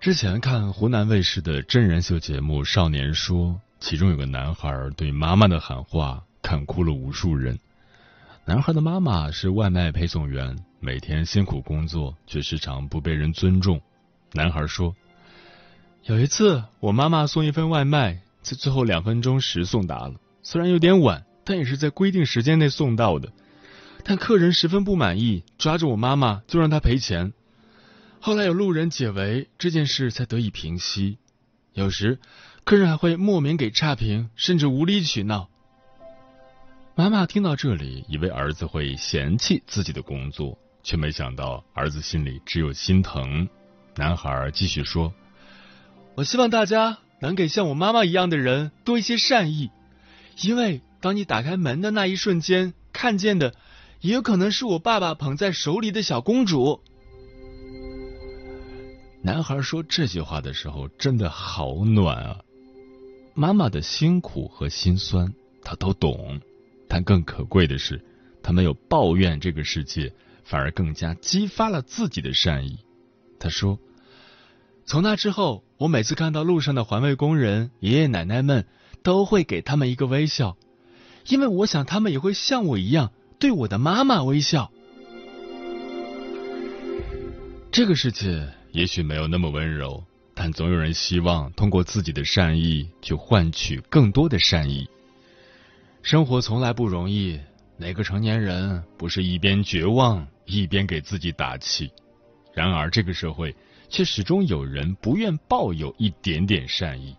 之前看湖南卫视的真人秀节目《少年说》，其中有个男孩对妈妈的喊话，看哭了无数人。男孩的妈妈是外卖配送员，每天辛苦工作，却时常不被人尊重。男孩说：“有一次，我妈妈送一份外卖，在最后两分钟时送达了，虽然有点晚，但也是在规定时间内送到的。但客人十分不满意，抓着我妈妈就让她赔钱。”后来有路人解围，这件事才得以平息。有时，客人还会莫名给差评，甚至无理取闹。妈妈听到这里，以为儿子会嫌弃自己的工作，却没想到儿子心里只有心疼。男孩继续说：“我希望大家能给像我妈妈一样的人多一些善意，因为当你打开门的那一瞬间，看见的也有可能是我爸爸捧在手里的小公主。”男孩说这句话的时候，真的好暖啊！妈妈的辛苦和心酸，他都懂，但更可贵的是，他没有抱怨这个世界，反而更加激发了自己的善意。他说：“从那之后，我每次看到路上的环卫工人、爷爷奶奶们，都会给他们一个微笑，因为我想他们也会像我一样对我的妈妈微笑。”这个世界。也许没有那么温柔，但总有人希望通过自己的善意去换取更多的善意。生活从来不容易，哪个成年人不是一边绝望一边给自己打气？然而，这个社会却始终有人不愿抱有一点点善意。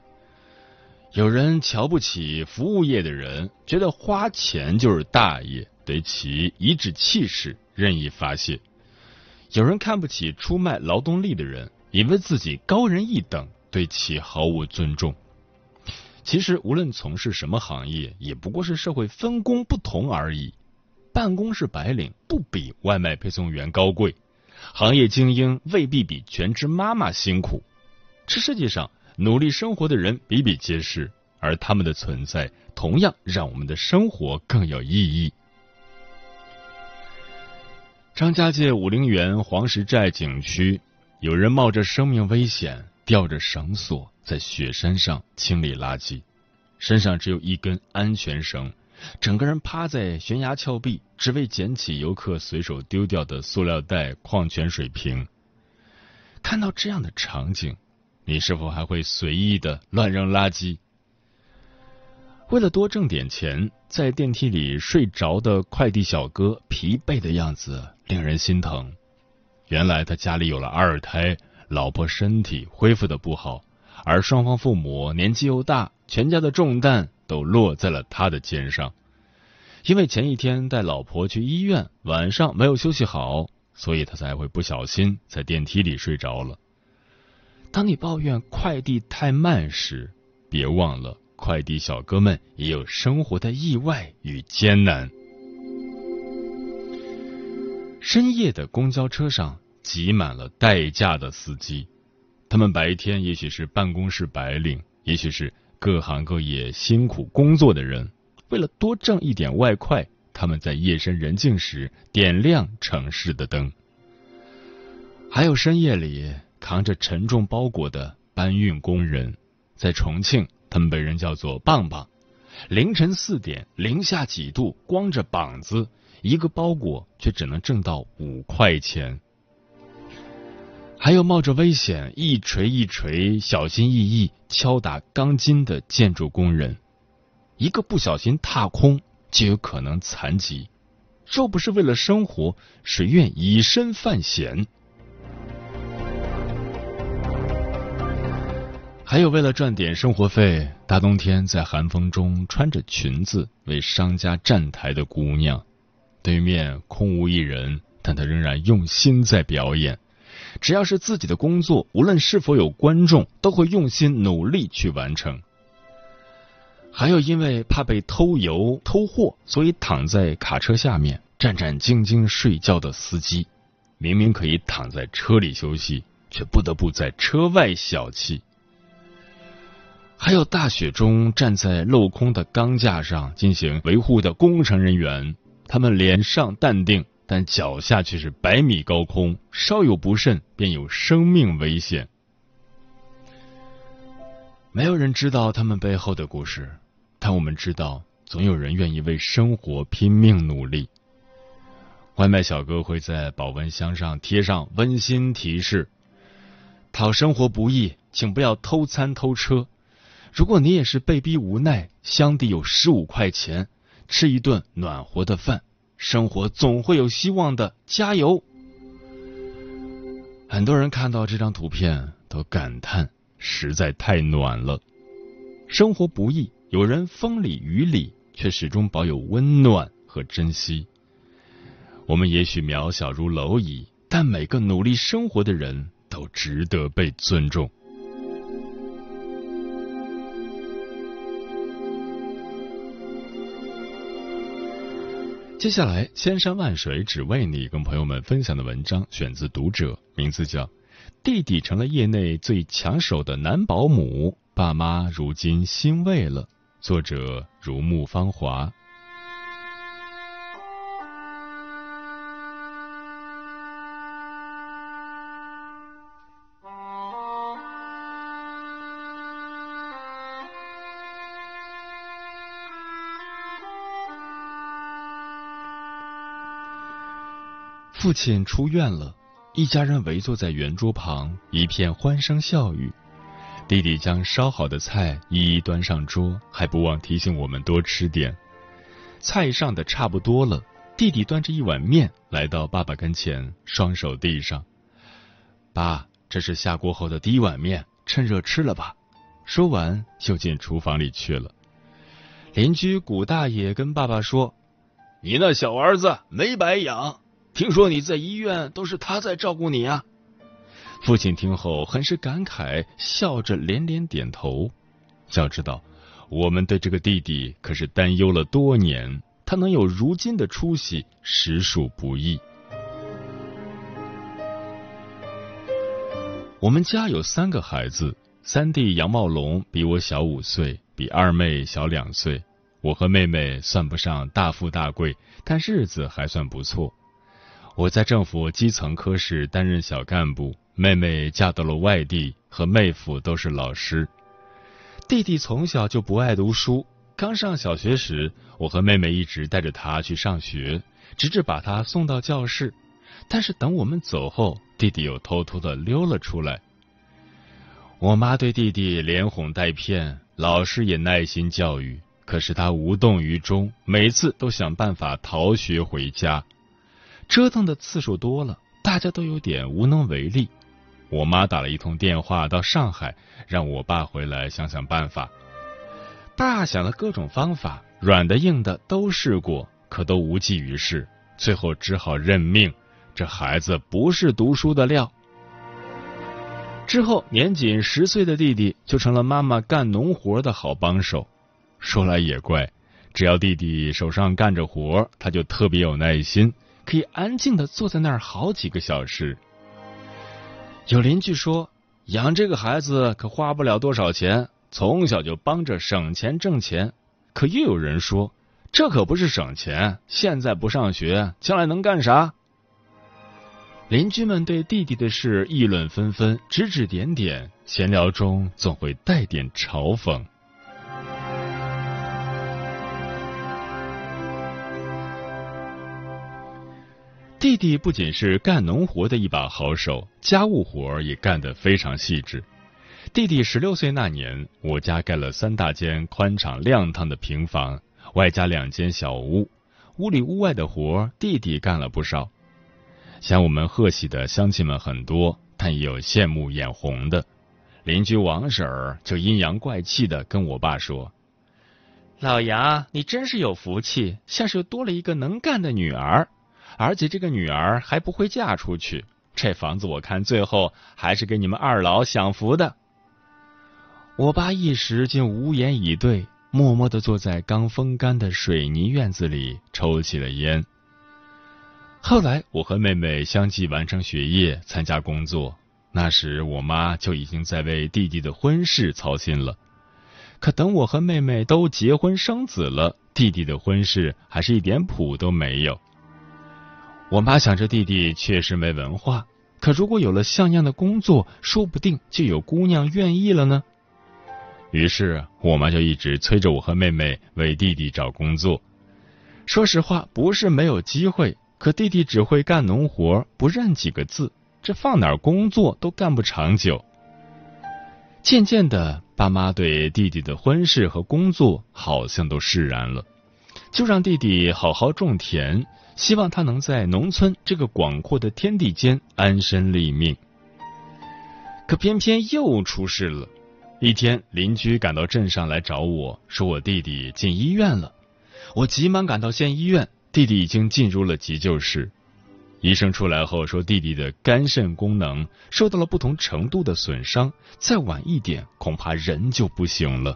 有人瞧不起服务业的人，觉得花钱就是大爷，得起颐指气使，任意发泄。有人看不起出卖劳动力的人，以为自己高人一等，对其毫无尊重。其实，无论从事什么行业，也不过是社会分工不同而已。办公室白领不比外卖配送员高贵，行业精英未必比全职妈妈辛苦。这世界上努力生活的人比比皆是，而他们的存在同样让我们的生活更有意义。张家界武陵源黄石寨景区，有人冒着生命危险，吊着绳索在雪山上清理垃圾，身上只有一根安全绳，整个人趴在悬崖峭壁，只为捡起游客随手丢掉的塑料袋、矿泉水瓶。看到这样的场景，你是否还会随意的乱扔垃圾？为了多挣点钱，在电梯里睡着的快递小哥，疲惫的样子令人心疼。原来他家里有了二胎，老婆身体恢复的不好，而双方父母年纪又大，全家的重担都落在了他的肩上。因为前一天带老婆去医院，晚上没有休息好，所以他才会不小心在电梯里睡着了。当你抱怨快递太慢时，别忘了。快递小哥们也有生活的意外与艰难。深夜的公交车上挤满了代驾的司机，他们白天也许是办公室白领，也许是各行各业辛苦工作的人，为了多挣一点外快，他们在夜深人静时点亮城市的灯。还有深夜里扛着沉重包裹的搬运工人，在重庆。他们被人叫做棒棒。凌晨四点，零下几度，光着膀子，一个包裹却只能挣到五块钱。还有冒着危险一锤一锤小心翼翼敲打钢筋的建筑工人，一个不小心踏空就有可能残疾。若不是为了生活，谁愿以身犯险？还有为了赚点生活费，大冬天在寒风中穿着裙子为商家站台的姑娘，对面空无一人，但他仍然用心在表演。只要是自己的工作，无论是否有观众，都会用心努力去完成。还有因为怕被偷油偷货，所以躺在卡车下面战战兢兢睡觉的司机，明明可以躺在车里休息，却不得不在车外小憩。还有大雪中站在镂空的钢架上进行维护的工程人员，他们脸上淡定。但脚下却是百米高空，稍有不慎便有生命危险。没有人知道他们背后的故事，但我们知道，总有人愿意为生活拼命努力。外卖小哥会在保温箱上贴上温馨提示：“讨生活不易，请不要偷餐偷车。如果你也是被逼无奈，箱底有十五块钱，吃一顿暖和的饭。”生活总会有希望的，加油！很多人看到这张图片都感叹，实在太暖了。生活不易，有人风里雨里，却始终保有温暖和珍惜。我们也许渺小如蝼蚁，但每个努力生活的人都值得被尊重。接下来，千山万水只为你，跟朋友们分享的文章选自《读者》，名字叫《弟弟成了业内最抢手的男保姆，爸妈如今欣慰了》，作者如沐芳华。父亲出院了，一家人围坐在圆桌旁，一片欢声笑语。弟弟将烧好的菜一一端上桌，还不忘提醒我们多吃点。菜上的差不多了，弟弟端着一碗面来到爸爸跟前，双手递上：“爸，这是下锅后的第一碗面，趁热吃了吧。”说完就进厨房里去了。邻居古大爷跟爸爸说：“你那小儿子没白养。”听说你在医院都是他在照顾你啊！父亲听后很是感慨，笑着连连点头。要知道，我们对这个弟弟可是担忧了多年，他能有如今的出息，实属不易。我们家有三个孩子，三弟杨茂龙比我小五岁，比二妹小两岁。我和妹妹算不上大富大贵，但日子还算不错。我在政府基层科室担任小干部，妹妹嫁到了外地，和妹夫都是老师。弟弟从小就不爱读书，刚上小学时，我和妹妹一直带着他去上学，直至把他送到教室。但是等我们走后，弟弟又偷偷的溜了出来。我妈对弟弟连哄带骗，老师也耐心教育，可是他无动于衷，每次都想办法逃学回家。折腾的次数多了，大家都有点无能为力。我妈打了一通电话到上海，让我爸回来想想办法。爸想了各种方法，软的硬的都试过，可都无济于事。最后只好认命，这孩子不是读书的料。之后，年仅十岁的弟弟就成了妈妈干农活的好帮手。说来也怪，只要弟弟手上干着活，他就特别有耐心。可以安静的坐在那儿好几个小时。有邻居说，养这个孩子可花不了多少钱，从小就帮着省钱挣钱。可又有人说，这可不是省钱，现在不上学，将来能干啥？邻居们对弟弟的事议论纷纷，指指点点，闲聊中总会带点嘲讽。弟弟不仅是干农活的一把好手，家务活也干得非常细致。弟弟十六岁那年，我家盖了三大间宽敞亮堂的平房，外加两间小屋，屋里屋外的活弟弟干了不少。像我们贺喜的乡亲们很多，但也有羡慕眼红的。邻居王婶儿就阴阳怪气的跟我爸说：“老杨，你真是有福气，像是又多了一个能干的女儿，而且这个女儿还不会嫁出去。这房子我看最后还是给你们二老享福的。”我爸一时竟无言以对，默默的坐在刚风干的水泥院子里抽起了烟。后来，我和妹妹相继完成学业，参加工作。那时，我妈就已经在为弟弟的婚事操心了。可等我和妹妹都结婚生子了，弟弟的婚事还是一点谱都没有。我妈想着弟弟确实没文化，可如果有了像样的工作，说不定就有姑娘愿意了呢。于是，我妈就一直催着我和妹妹为弟弟找工作。说实话，不是没有机会，可弟弟只会干农活，不认几个字，这放哪儿工作都干不长久。渐渐的，爸妈对弟弟的婚事和工作好像都释然了，就让弟弟好好种田，希望他能在农村这个广阔的天地间安身立命。可偏偏又出事了。一天，邻居赶到镇上来找我说，我弟弟进医院了。我急忙赶到县医院，弟弟已经进入了急救室。医生出来后说，弟弟的肝肾功能受到了不同程度的损伤，再晚一点，恐怕人就不行了。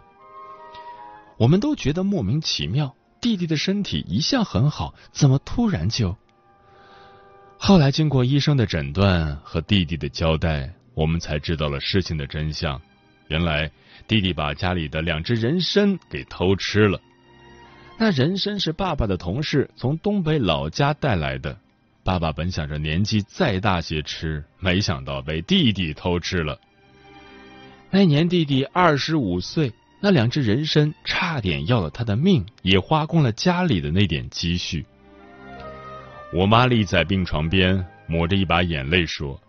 我们都觉得莫名其妙，弟弟的身体一向很好，怎么突然就……后来经过医生的诊断和弟弟的交代，我们才知道了事情的真相。原来弟弟把家里的两只人参给偷吃了。那人参是爸爸的同事从东北老家带来的，爸爸本想着年纪再大些吃，没想到被弟弟偷吃了。那年弟弟二十五岁，那两只人参差点要了他的命，也花光了家里的那点积蓄。我妈立在病床边，抹着一把眼泪说：“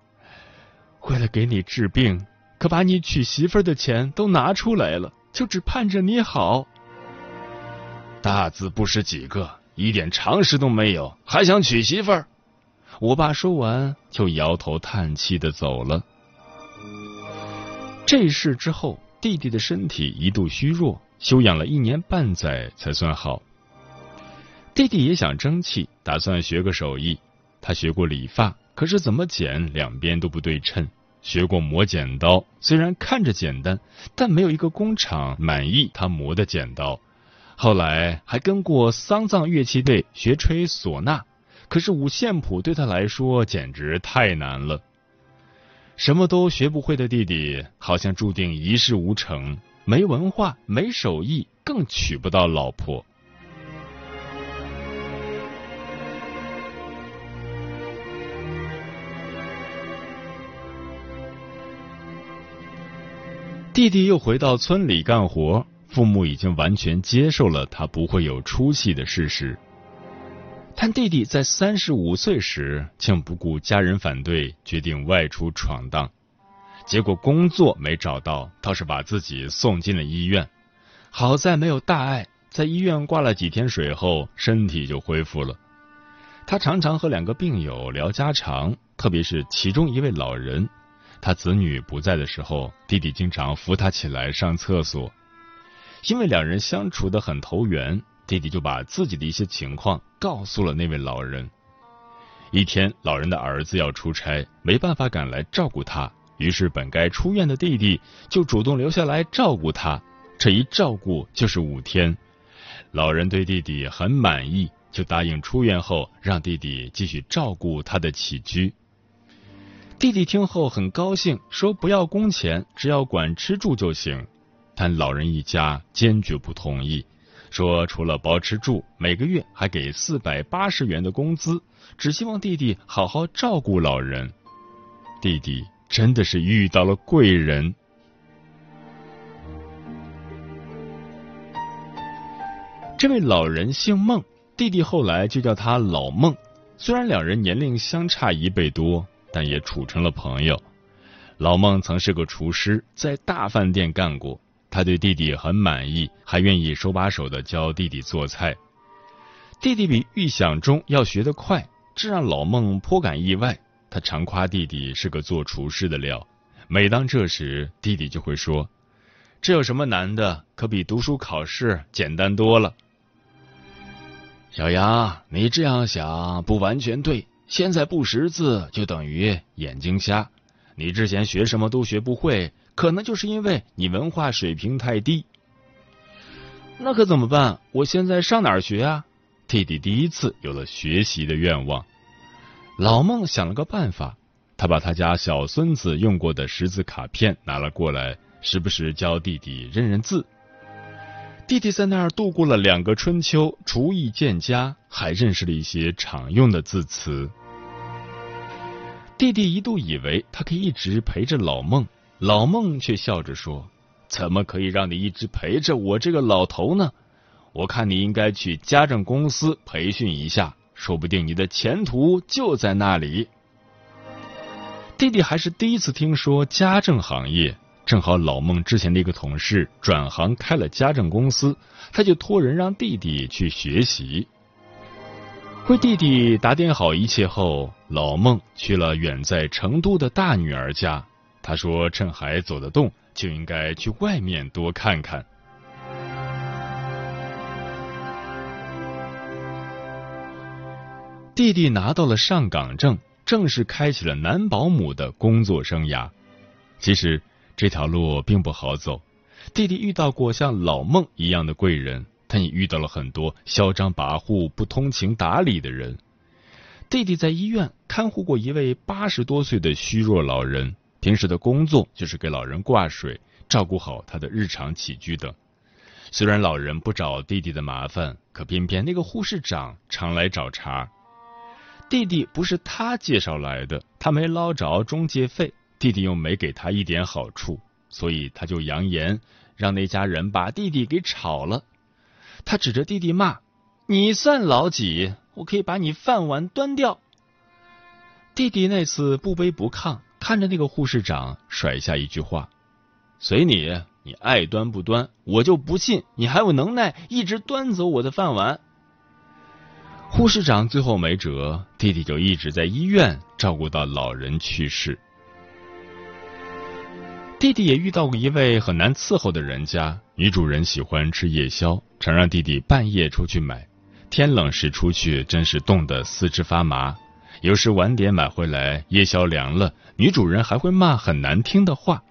为了给你治病。”可把你娶媳妇的钱都拿出来了，就只盼着你好。大字不识几个，一点常识都没有，还想娶媳妇儿？我爸说完就摇头叹气的走了。这事之后，弟弟的身体一度虚弱，休养了一年半载才算好。弟弟也想争气，打算学个手艺。他学过理发，可是怎么剪两边都不对称。学过磨剪刀，虽然看着简单，但没有一个工厂满意他磨的剪刀。后来还跟过丧葬乐器队学吹唢呐，可是五线谱对他来说简直太难了。什么都学不会的弟弟，好像注定一事无成，没文化，没手艺，更娶不到老婆。弟弟又回到村里干活，父母已经完全接受了他不会有出息的事实。但弟弟在三十五岁时，竟不顾家人反对，决定外出闯荡。结果工作没找到，倒是把自己送进了医院。好在没有大碍，在医院挂了几天水后，身体就恢复了。他常常和两个病友聊家常，特别是其中一位老人。他子女不在的时候，弟弟经常扶他起来上厕所。因为两人相处的很投缘，弟弟就把自己的一些情况告诉了那位老人。一天，老人的儿子要出差，没办法赶来照顾他，于是本该出院的弟弟就主动留下来照顾他。这一照顾就是五天，老人对弟弟很满意，就答应出院后让弟弟继续照顾他的起居。弟弟听后很高兴，说不要工钱，只要管吃住就行。但老人一家坚决不同意，说除了包吃住，每个月还给四百八十元的工资，只希望弟弟好好照顾老人。弟弟真的是遇到了贵人。这位老人姓孟，弟弟后来就叫他老孟。虽然两人年龄相差一倍多，但也处成了朋友。老孟曾是个厨师，在大饭店干过，他对弟弟很满意，还愿意手把手的教弟弟做菜。弟弟比预想中要学得快，这让老孟颇感意外。他常夸弟弟是个做厨师的料。每当这时，弟弟就会说：“这有什么难的？可比读书考试简单多了。”小杨，你这样想不完全对。现在不识字就等于眼睛瞎。你之前学什么都学不会，可能就是因为你文化水平太低。那可怎么办？我现在上哪儿学啊？弟弟第一次有了学习的愿望。老孟想了个办法，他把他家小孙子用过的识字卡片拿了过来，时不时教弟弟认认字。弟弟在那儿度过了两个春秋，厨艺渐佳，还认识了一些常用的字词。弟弟一度以为他可以一直陪着老孟，老孟却笑着说：“怎么可以让你一直陪着我这个老头呢？我看你应该去家政公司培训一下，说不定你的前途就在那里。”弟弟还是第一次听说家政行业。正好老孟之前的一个同事转行开了家政公司，他就托人让弟弟去学习。为弟弟打点好一切后，老孟去了远在成都的大女儿家。他说：“趁还走得动，就应该去外面多看看。”弟弟拿到了上岗证，正式开启了男保姆的工作生涯。其实。这条路并不好走，弟弟遇到过像老孟一样的贵人，但也遇到了很多嚣张跋扈、不通情达理的人。弟弟在医院看护过一位八十多岁的虚弱老人，平时的工作就是给老人挂水、照顾好他的日常起居等。虽然老人不找弟弟的麻烦，可偏偏那个护士长常来找茬。弟弟不是他介绍来的，他没捞着中介费。弟弟又没给他一点好处，所以他就扬言让那家人把弟弟给炒了。他指着弟弟骂：“你算老几？我可以把你饭碗端掉！”弟弟那次不卑不亢，看着那个护士长，甩下一句话：“随你，你爱端不端，我就不信你还有能耐一直端走我的饭碗。”护士长最后没辙，弟弟就一直在医院照顾到老人去世。弟弟也遇到过一位很难伺候的人家，女主人喜欢吃夜宵，常让弟弟半夜出去买。天冷时出去，真是冻得四肢发麻。有时晚点买回来，夜宵凉了，女主人还会骂很难听的话。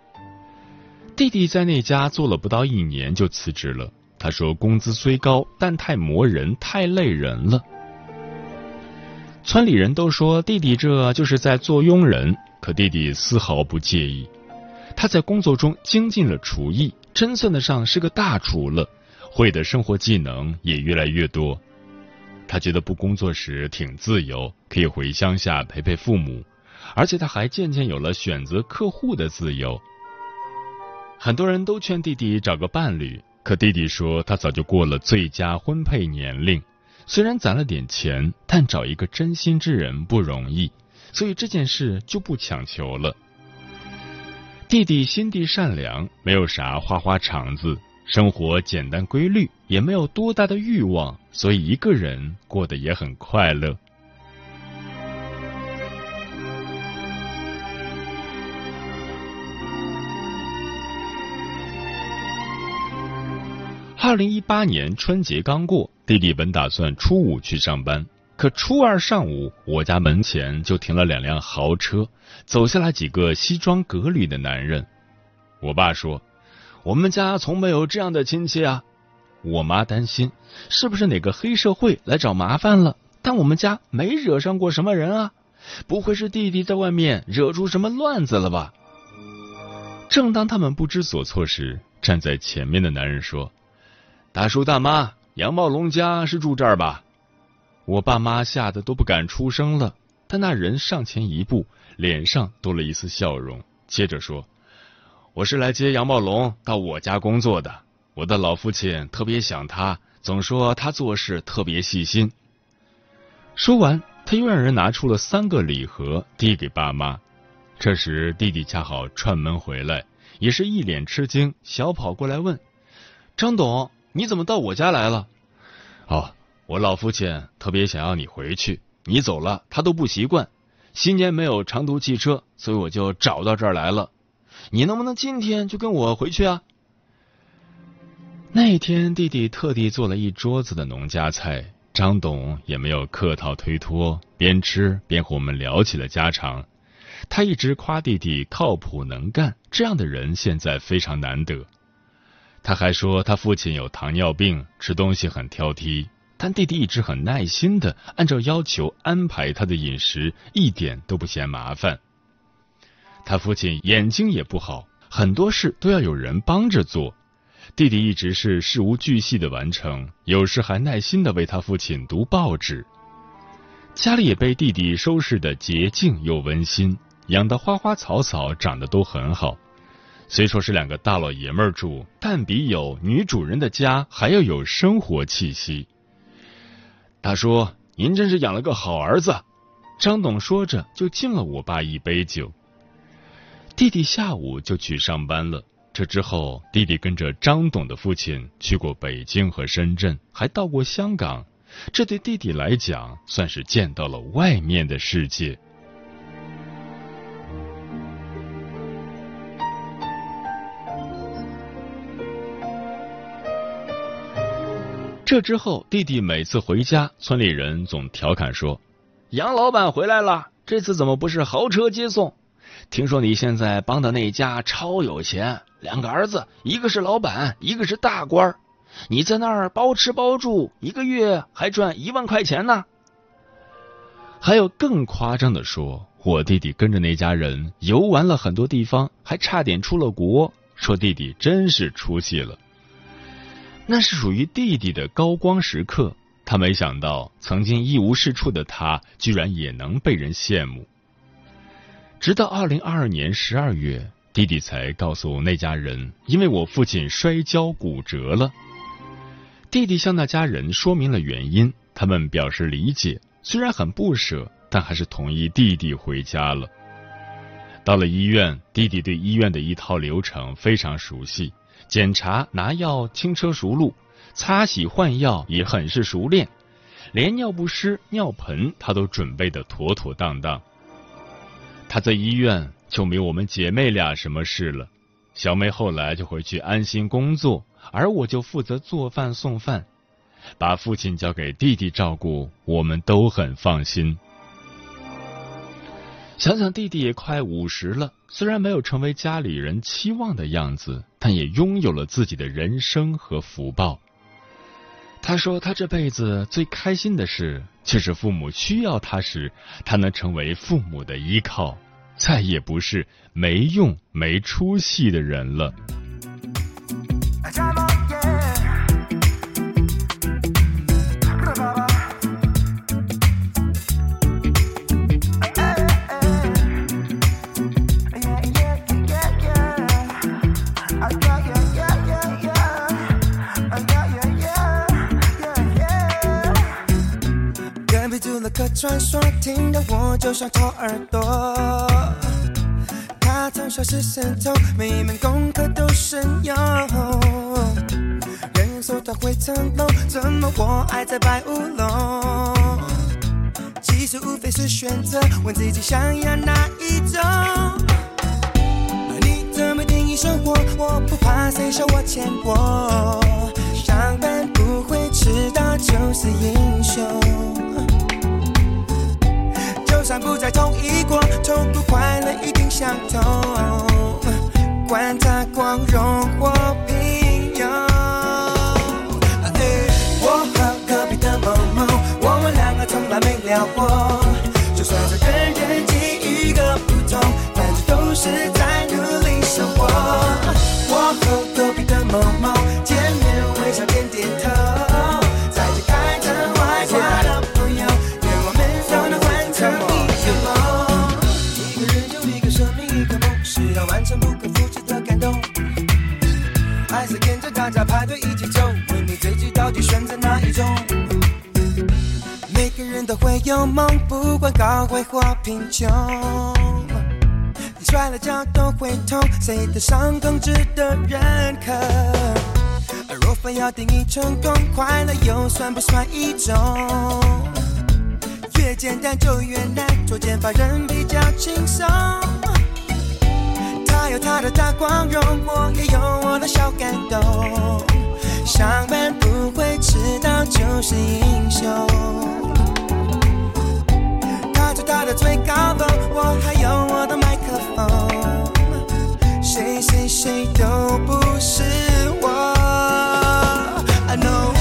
弟弟在那家做了不到一年就辞职了，他说工资虽高，但太磨人，太累人了。村里人都说弟弟这就是在做佣人，可弟弟丝毫不介意。他在工作中精进了厨艺，真算得上是个大厨了，会的生活技能也越来越多。他觉得不工作时挺自由，可以回乡下陪陪父母，而且他还渐渐有了选择客户的自由。很多人都劝弟弟找个伴侣，可弟弟说他早就过了最佳婚配年龄，虽然攒了点钱，但找一个真心之人不容易，所以这件事就不强求了。弟弟心地善良，没有啥花花肠子，生活简单规律，也没有多大的欲望，所以一个人过得也很快乐。二零一八年春节刚过，弟弟本打算初五去上班。可初二上午，我家门前就停了两辆豪车，走下来几个西装革履的男人。我爸说：“我们家从没有这样的亲戚啊。”我妈担心是不是哪个黑社会来找麻烦了，但我们家没惹上过什么人啊，不会是弟弟在外面惹出什么乱子了吧？正当他们不知所措时，站在前面的男人说：“大叔大妈，杨茂龙家是住这儿吧？”我爸妈吓得都不敢出声了，但那人上前一步，脸上多了一丝笑容，接着说：“我是来接杨茂龙到我家工作的，我的老父亲特别想他，总说他做事特别细心。”说完，他又让人拿出了三个礼盒递给爸妈。这时弟弟恰好串门回来，也是一脸吃惊，小跑过来问：“张董，你怎么到我家来了？”“哦，我老父亲特别想要你回去，你走了他都不习惯。新年没有长途汽车，所以我就找到这儿来了。你能不能今天就跟我回去啊？”那天，弟弟特地做了一桌子的农家菜，张董也没有客套推脱，边吃边和我们聊起了家常。他一直夸弟弟靠谱能干，这样的人现在非常难得。他还说他父亲有糖尿病，吃东西很挑剔，但弟弟一直很耐心的按照要求安排他的饮食，一点都不嫌麻烦。他父亲眼睛也不好，很多事都要有人帮着做。弟弟一直是事无巨细的完成，有时还耐心的为他父亲读报纸。家里也被弟弟收拾的洁净又温馨，养的花花草草长得都很好。虽说是两个大老爷们儿住，但比有女主人的家还要有生活气息。他说：“您真是养了个好儿子。”张董说着就敬了我爸一杯酒。弟弟下午就去上班了。这之后，弟弟跟着张董的父亲去过北京和深圳，还到过香港。这对弟弟来讲，算是见到了外面的世界。这之后，弟弟每次回家，村里人总调侃说：“杨老板回来了，这次怎么不是豪车接送？听说你现在帮的那家超有钱。”两个儿子，一个是老板，一个是大官你在那儿包吃包住，一个月还赚一万块钱呢。还有更夸张的说，我弟弟跟着那家人游玩了很多地方，还差点出了国。说弟弟真是出息了，那是属于弟弟的高光时刻。他没想到，曾经一无是处的他，居然也能被人羡慕。直到二零二二年十二月。弟弟才告诉那家人，因为我父亲摔跤骨折了。弟弟向那家人说明了原因，他们表示理解，虽然很不舍，但还是同意弟弟回家了。到了医院，弟弟对医院的一套流程非常熟悉，检查、拿药轻车熟路，擦洗换药也很是熟练，连尿不湿、尿盆他都准备的妥妥当当。他在医院。就没我们姐妹俩什么事了。小妹后来就回去安心工作，而我就负责做饭送饭，把父亲交给弟弟照顾，我们都很放心。想想弟弟也快五十了，虽然没有成为家里人期望的样子，但也拥有了自己的人生和福报。他说，他这辈子最开心的事，就是父母需要他时，他能成为父母的依靠。再也不是没用、没出息的人了。传说听得我就想掏耳朵。他从小是神童，每一门功课都神勇。人人说他会成龙，怎么？我爱在白乌龙？其实无非是选择，问自己想要哪一种。你怎么？定义生活？我不怕谁笑我浅薄。上班不会迟到就是英雄。就算不在同一国，痛苦快乐一定相同。让起走，问你自己到底选择哪一种？每个人的回有梦，不管高贵或贫穷。摔了跤都会痛，谁的伤更值得认可？若非要定义成功，快乐又算不算一种？越简单就越难，做减法人比较轻松。他有他的大光荣，我也有我的小感动。上班不会迟到就是英雄。他在他的最高峰，我还有我的麦克风。谁谁谁都不是我。I know，